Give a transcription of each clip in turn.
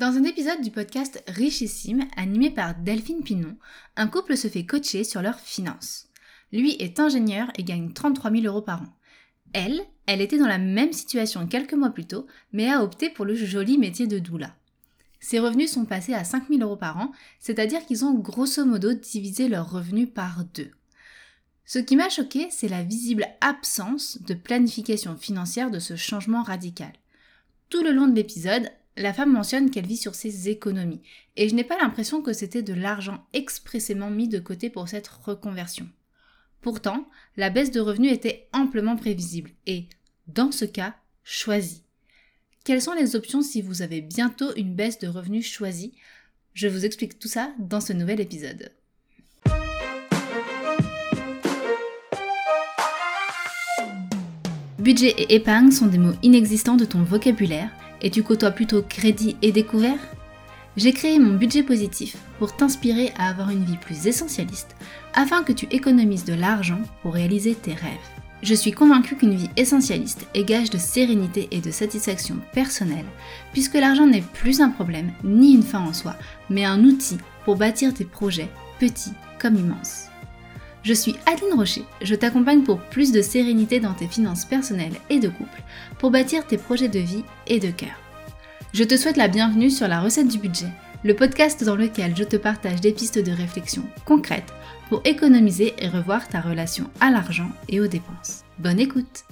Dans un épisode du podcast Richissime, animé par Delphine Pinon, un couple se fait coacher sur leurs finances. Lui est ingénieur et gagne 33 000 euros par an. Elle, elle était dans la même situation quelques mois plus tôt, mais a opté pour le joli métier de doula. Ses revenus sont passés à 5 000 euros par an, c'est-à-dire qu'ils ont grosso modo divisé leurs revenus par deux. Ce qui m'a choqué, c'est la visible absence de planification financière de ce changement radical. Tout le long de l'épisode, la femme mentionne qu'elle vit sur ses économies, et je n'ai pas l'impression que c'était de l'argent expressément mis de côté pour cette reconversion. Pourtant, la baisse de revenus était amplement prévisible, et, dans ce cas, choisie. Quelles sont les options si vous avez bientôt une baisse de revenus choisie? Je vous explique tout ça dans ce nouvel épisode. Budget et épargne sont des mots inexistants de ton vocabulaire et tu côtoies plutôt crédit et découvert? J'ai créé mon budget positif pour t'inspirer à avoir une vie plus essentialiste afin que tu économises de l'argent pour réaliser tes rêves. Je suis convaincue qu'une vie essentialiste est gage de sérénité et de satisfaction personnelle, puisque l'argent n'est plus un problème ni une fin en soi, mais un outil pour bâtir tes projets, petits comme immenses. Je suis Adeline Rocher, je t'accompagne pour plus de sérénité dans tes finances personnelles et de couple, pour bâtir tes projets de vie et de cœur. Je te souhaite la bienvenue sur la recette du budget, le podcast dans lequel je te partage des pistes de réflexion concrètes pour économiser et revoir ta relation à l'argent et aux dépenses. Bonne écoute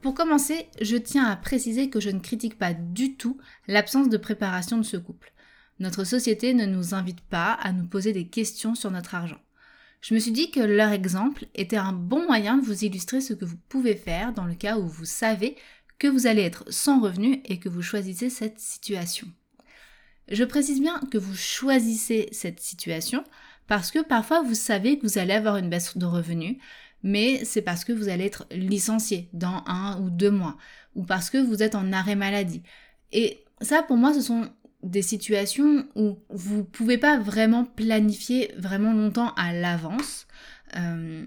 Pour commencer, je tiens à préciser que je ne critique pas du tout l'absence de préparation de ce couple. Notre société ne nous invite pas à nous poser des questions sur notre argent je me suis dit que leur exemple était un bon moyen de vous illustrer ce que vous pouvez faire dans le cas où vous savez que vous allez être sans revenu et que vous choisissez cette situation. Je précise bien que vous choisissez cette situation parce que parfois vous savez que vous allez avoir une baisse de revenus, mais c'est parce que vous allez être licencié dans un ou deux mois, ou parce que vous êtes en arrêt maladie. Et ça, pour moi, ce sont des situations où vous pouvez pas vraiment planifier vraiment longtemps à l'avance. Euh,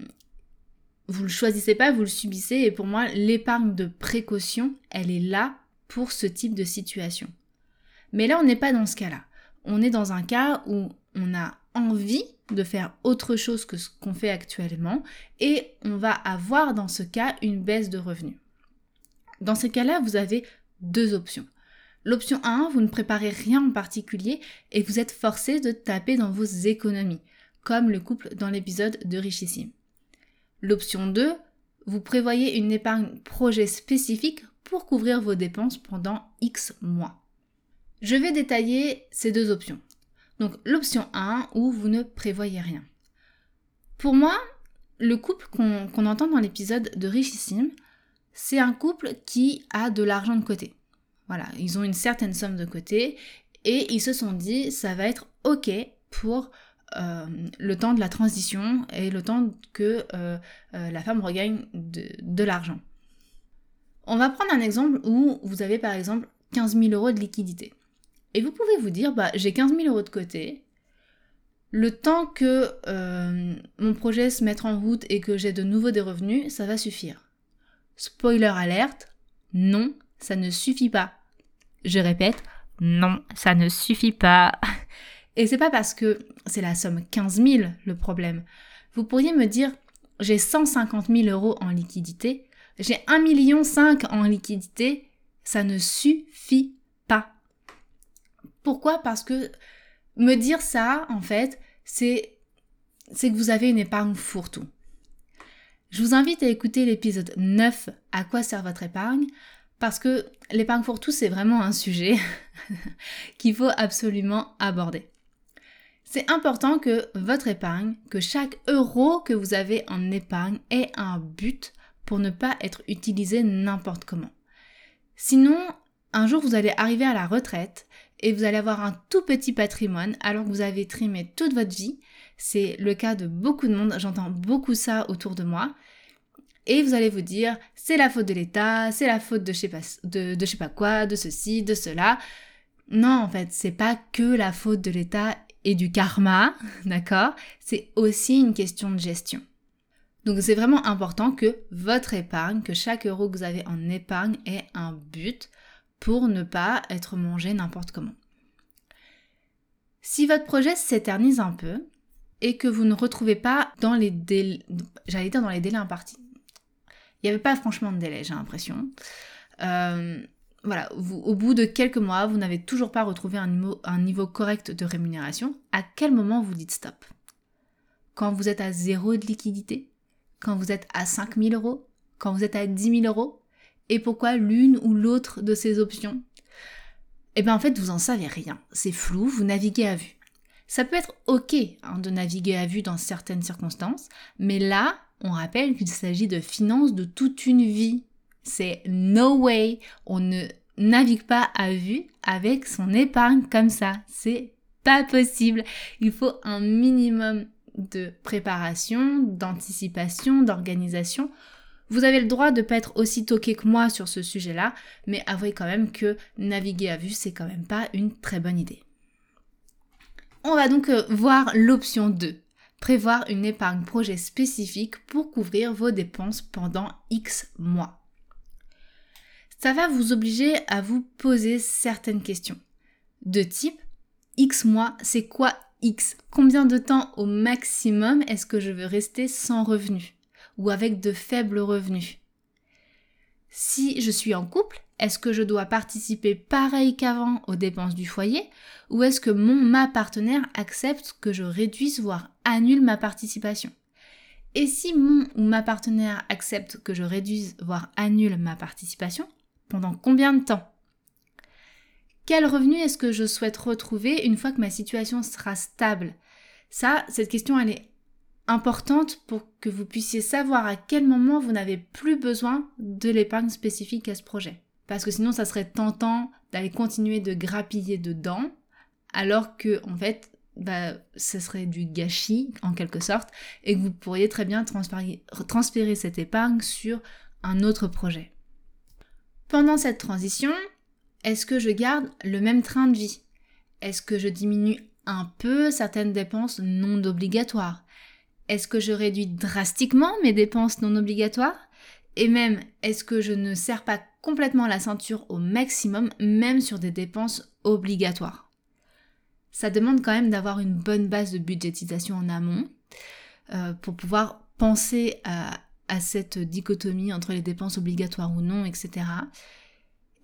vous le choisissez pas, vous le subissez. Et pour moi, l'épargne de précaution, elle est là pour ce type de situation. Mais là, on n'est pas dans ce cas-là. On est dans un cas où on a envie de faire autre chose que ce qu'on fait actuellement et on va avoir dans ce cas une baisse de revenus. Dans ce cas-là, vous avez deux options. L'option 1, vous ne préparez rien en particulier et vous êtes forcé de taper dans vos économies, comme le couple dans l'épisode de Richissime. L'option 2, vous prévoyez une épargne projet spécifique pour couvrir vos dépenses pendant X mois. Je vais détailler ces deux options. Donc l'option 1 où vous ne prévoyez rien. Pour moi, le couple qu'on entend dans l'épisode de Richissime, c'est un couple qui a de l'argent de côté. Voilà, ils ont une certaine somme de côté et ils se sont dit ça va être ok pour euh, le temps de la transition et le temps que euh, euh, la femme regagne de, l'argent. On va prendre un exemple où vous avez par exemple 15 000 euros de liquidité. Et vous pouvez vous dire, bah, j'ai 15 000 euros de côté, le temps que mon projet se mette en route et que j'ai de nouveau des revenus, ça va suffire. Spoiler alerte, non, ça ne suffit pas. Je répète, non, ça ne suffit pas. Et c'est pas parce que c'est la somme 15 000 le problème. Vous pourriez me dire, j'ai 150 000 euros en liquidité, j'ai 1,5 million en liquidité, ça ne suffit pas. Pourquoi? Parce que me dire ça, en fait, c'est, c'est que vous avez une épargne fourre-tout. Je vous invite à écouter l'épisode 9, À quoi sert votre épargne? Parce que l'épargne pour tous, c'est vraiment un sujet qu'il faut absolument aborder. C'est important que votre épargne, que chaque euro que vous avez en épargne ait un but pour ne pas être utilisé n'importe comment. Sinon, un jour, vous allez arriver à la retraite et vous allez avoir un tout petit patrimoine alors que vous avez trimé toute votre vie. C'est le cas de beaucoup de monde, j'entends beaucoup ça autour de moi et vous allez vous dire c'est la faute de l'État, c'est la faute de je sais pas de, je sais pas quoi, de ceci, de cela. Non, en fait, c'est pas que la faute de l'État et du karma, d'accord? C'est aussi une question de gestion. Donc c'est vraiment important que votre épargne, que chaque euro que vous avez en épargne ait un but pour ne pas être mangé n'importe comment. Si votre projet s'éternise un peu et que vous ne retrouvez pas dans les j'allais dire dans les délais impartis. Il n'y avait pas franchement de délai, j'ai l'impression. Euh, voilà, au bout de quelques mois, vous n'avez toujours pas retrouvé un niveau, correct de rémunération. À quel moment vous dites stop? Quand vous êtes à zéro de liquidité? Quand vous êtes à 5000 euros? Quand vous êtes à 10 000 euros? Et pourquoi l'une ou l'autre de ces options? Eh bien en fait, vous en savez rien. C'est flou, vous naviguez à vue. Ça peut être ok hein, de naviguer à vue dans certaines circonstances, mais là, on rappelle qu'il s'agit de finances de toute une vie. C'est no way, on ne navigue pas à vue avec son épargne comme ça. C'est pas possible. Il faut un minimum de préparation, d'anticipation, d'organisation vous avez le droit de ne pas être aussi toqué que moi sur ce sujet-là, mais avouez quand même que naviguer à vue, c'est quand même pas une très bonne idée. On va donc euh, voir l'option 2. Prévoir une épargne projet spécifique pour couvrir vos dépenses pendant X mois. Ça va vous obliger à vous poser certaines questions. De type, X mois, c'est quoi X? Combien de temps au maximum est-ce que je veux rester sans revenu? Ou avec de faibles revenus? Si je suis en couple, est-ce que je dois participer pareil qu'avant aux dépenses du foyer ou est-ce que mon ma partenaire accepte que je réduise voire annule ma participation? Et si mon ou ma partenaire accepte que je réduise voire annule ma participation, pendant combien de temps? Quel revenu est-ce que je souhaite retrouver une fois que ma situation sera stable? Ça, cette question elle est importante pour que vous puissiez savoir à quel moment vous n'avez plus besoin de l'épargne spécifique à ce projet. Parce que sinon, ça serait tentant d'aller continuer de grappiller dedans, alors que, en fait, bah, ce serait du gâchis, en quelque sorte, et que vous pourriez très bien transférer, transférer cette épargne sur un autre projet. Pendant cette transition, est-ce que je garde le même train de vie? Est-ce que je diminue un peu certaines dépenses non obligatoires? Est-ce que je réduis drastiquement mes dépenses non obligatoires? Et même, est-ce que je ne serre pas complètement la ceinture au maximum, même sur des dépenses obligatoires? Ça demande quand même d'avoir une bonne base de budgétisation en amont euh, pour pouvoir penser à, à cette dichotomie entre les dépenses obligatoires ou non, etc.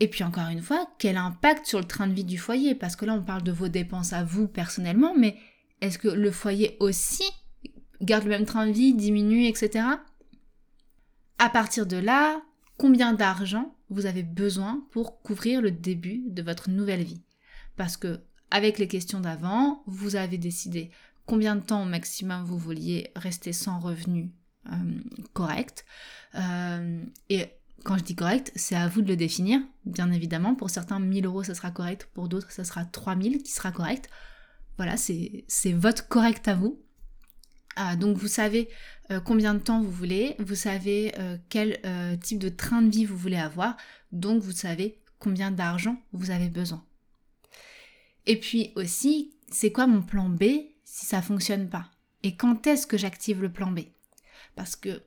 Et puis encore une fois, quel impact sur le train de vie du foyer? Parce que là, on parle de vos dépenses à vous personnellement, mais est-ce que le foyer aussi garde le même train de vie, diminue, etc. À partir de là, combien d'argent vous avez besoin pour couvrir le début de votre nouvelle vie? Parce que avec les questions d'avant, vous avez décidé combien de temps au maximum vous vouliez rester sans revenu euh, correct. Euh, et quand je dis correct, c'est à vous de le définir, bien évidemment. Pour certains, 1000 euros, ça sera correct. Pour d'autres, ça sera 3000 qui sera correct. Voilà, c'est votre correct à vous. Ah, donc vous savez euh, combien de temps vous voulez, vous savez euh, quel euh, type de train de vie vous voulez avoir, donc vous savez combien d'argent vous avez besoin. Et puis aussi, c'est quoi mon plan B si ça fonctionne pas? Et quand est-ce que j'active le plan B? Parce que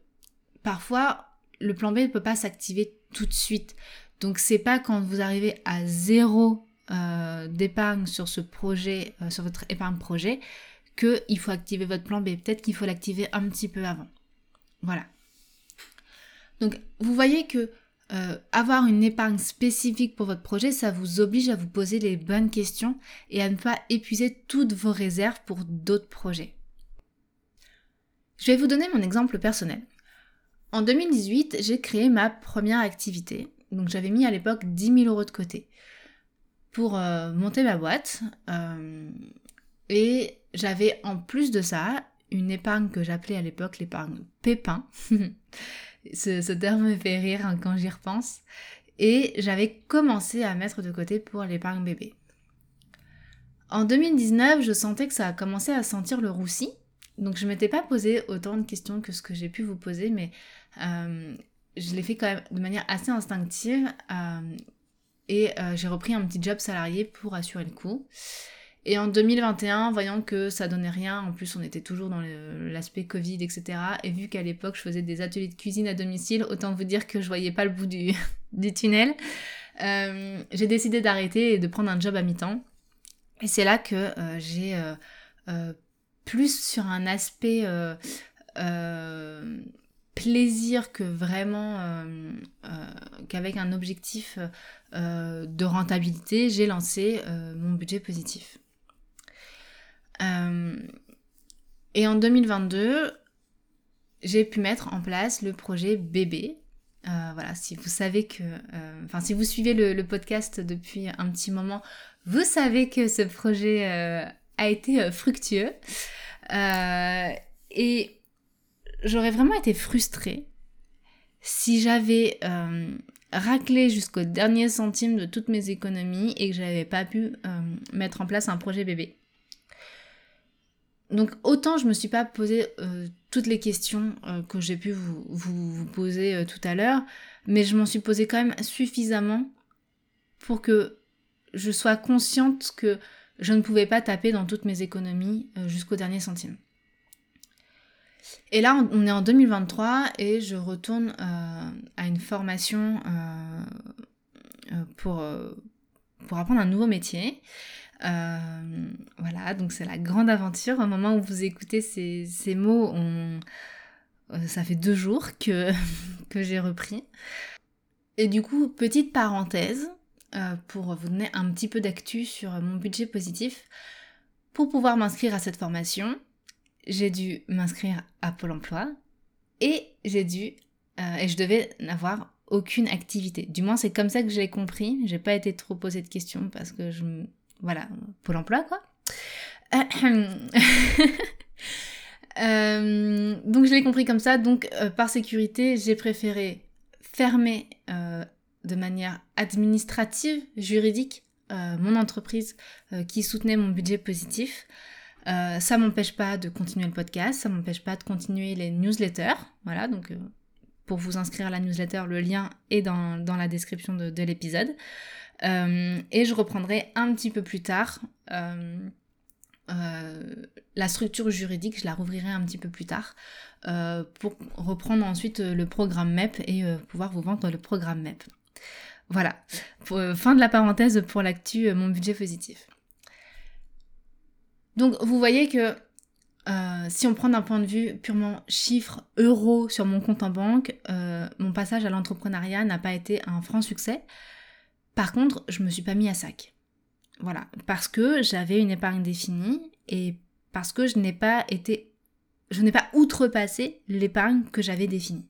parfois, le plan B ne peut pas s'activer tout de suite. Donc c'est pas quand vous arrivez à zéro d'épargne sur ce projet, sur votre épargne projet, qu'il faut activer votre plan B. Peut-être qu'il faut l'activer un petit peu avant. Voilà. Donc vous voyez que euh, avoir une épargne spécifique pour votre projet, ça vous oblige à vous poser les bonnes questions et à ne pas épuiser toutes vos réserves pour d'autres projets. Je vais vous donner mon exemple personnel. En 2018, j'ai créé ma première activité. Donc j'avais mis à l'époque 10 000 euros de côté pour euh, monter ma boîte. Euh, et j'avais en plus de ça une épargne que j'appelais à l'époque l'épargne pépin. ce, terme me fait rire hein, quand j'y repense. Et j'avais commencé à mettre de côté pour l'épargne bébé. En 2019, je sentais que ça a à sentir le roussi. Donc je m'étais pas posé autant de questions que ce que j'ai pu vous poser, mais euh, je l'ai fait quand même de manière assez instinctive. Euh, et euh, j'ai repris un petit job salarié pour assurer le coup. Et en 2021, voyant que ça donnait rien, en plus on était toujours dans l'aspect Covid, etc. Et vu qu'à l'époque je faisais des ateliers de cuisine à domicile, autant vous dire que je voyais pas le bout du, tunnel. j'ai décidé d'arrêter et de prendre un job à mi-temps. Et c'est là que j'ai plus sur un aspect plaisir que vraiment qu'avec un objectif de rentabilité, j'ai lancé mon budget positif. Et en 2022, j'ai pu mettre en place le projet bébé. Euh, voilà, si vous savez que, euh, enfin, si vous suivez le, podcast depuis un petit moment, vous savez que ce projet euh, a été fructueux. et j'aurais vraiment été frustrée si j'avais raclé jusqu'au dernier centime de toutes mes économies et que je n'avais pas pu mettre en place un projet bébé. Donc autant je me suis pas posé euh, toutes les questions euh, que j'ai pu vous, poser euh, tout à l'heure, mais je m'en suis posé quand même suffisamment pour que je sois consciente que je ne pouvais pas taper dans toutes mes économies jusqu'au dernier centime. Et là, on est en 2023 et je retourne à une formation pour, pour apprendre un nouveau métier. Euh, voilà, donc c'est la grande aventure. Au moment où vous écoutez ces, mots. Euh, ça fait deux jours que, que j'ai repris. Et du coup, petite parenthèse, euh, pour vous donner un petit peu d'actu sur mon budget positif. Pour pouvoir m'inscrire à cette formation, j'ai dû m'inscrire à Pôle emploi et j'ai dû, et je devais n'avoir aucune activité. Du moins, c'est comme ça que j'ai compris. J'ai pas été trop posé de questions parce que je, voilà, Pôle emploi quoi. Euh, donc je l'ai compris comme ça, donc euh, par sécurité, j'ai préféré fermer euh, de manière administrative, juridique, mon entreprise qui soutenait mon budget positif. ça m'empêche pas de continuer le podcast, ça m'empêche pas de continuer les newsletters. Voilà, donc pour vous inscrire à la newsletter, le lien est dans, la description de, de l'épisode. Euh, et je reprendrai un petit peu plus tard euh, euh, la structure juridique, je la rouvrirai un petit peu plus tard pour reprendre ensuite le programme MEP et pouvoir vous vendre le programme MEP. Voilà, fin de la parenthèse pour l'actu mon budget positif. Donc vous voyez que si on prend d'un point de vue purement chiffre, euros sur mon compte en banque, mon passage à l'entrepreneuriat n'a pas été un franc succès. Par contre, je me suis pas mis à sac. Voilà, parce que j'avais une épargne définie et parce que je n'ai pas été je n'ai pas outrepassé l'épargne que j'avais définie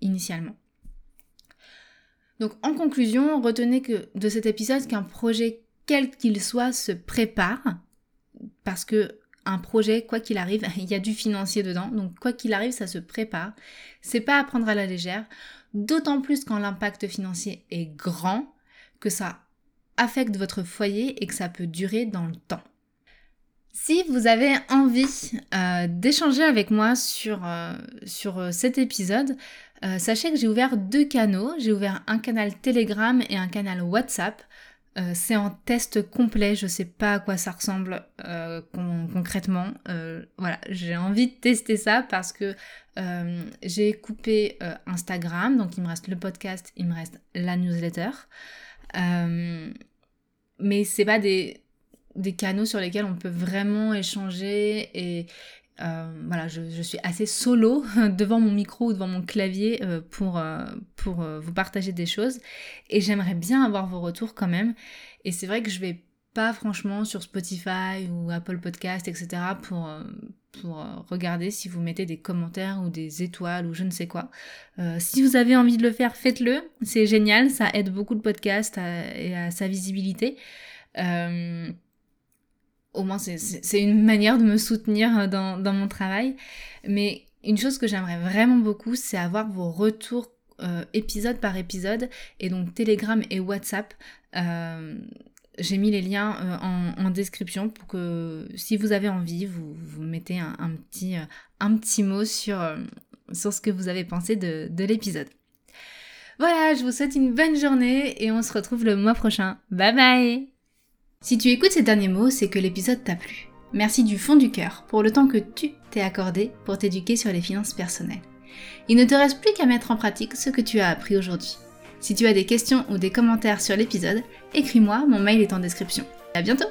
initialement. Donc en conclusion, retenez que de cet épisode qu'un projet quel qu'il soit se prépare parce que un projet quoi qu'il arrive, il y a du financier dedans. Donc quoi qu'il arrive, ça se prépare. C'est pas à prendre à la légère, d'autant plus quand l'impact financier est grand que ça affecte votre foyer et que ça peut durer dans le temps. Si vous avez envie euh, d'échanger avec moi sur, euh, euh, cet épisode, sachez que j'ai ouvert deux canaux. J'ai ouvert un canal Telegram et un canal WhatsApp. C'est en test complet, je sais pas à quoi ça ressemble concrètement. voilà, j'ai envie de tester ça parce que j'ai coupé Instagram, donc il me reste le podcast, il me reste la newsletter. Euh, mais c'est pas des canaux sur lesquels on peut vraiment échanger et euh, voilà, je, je, suis assez solo devant mon micro ou devant mon clavier euh, pour, pour vous partager des choses et j'aimerais bien avoir vos retours quand même et c'est vrai que je vais pas franchement sur Spotify ou Apple Podcast etc pour, pour euh, regarder si vous mettez des commentaires ou des étoiles ou je ne sais quoi. Euh, si vous avez envie de le faire, faites-le. C'est génial, ça aide beaucoup le podcast et à sa visibilité. Euh, au moins, c'est une manière de me soutenir dans, dans, mon travail. Mais une chose que j'aimerais vraiment beaucoup, c'est avoir vos retours épisode par épisode. Et donc Telegram et WhatsApp. J'ai mis les liens euh, en, description pour que si vous avez envie, vous, mettez un, petit, euh, mot sur, euh, sur ce que vous avez pensé de, de l'épisode. Voilà, je vous souhaite une bonne journée et on se retrouve le mois prochain. Bye bye Si tu écoutes ces derniers mots, c'est que l'épisode t'a plu. Merci du fond du cœur pour le temps que tu t'es accordé pour t'éduquer sur les finances personnelles. Il ne te reste plus qu'à mettre en pratique ce que tu as appris aujourd'hui. Si tu as des questions ou des commentaires sur l'épisode, écris-moi, mon mail est en description. À bientôt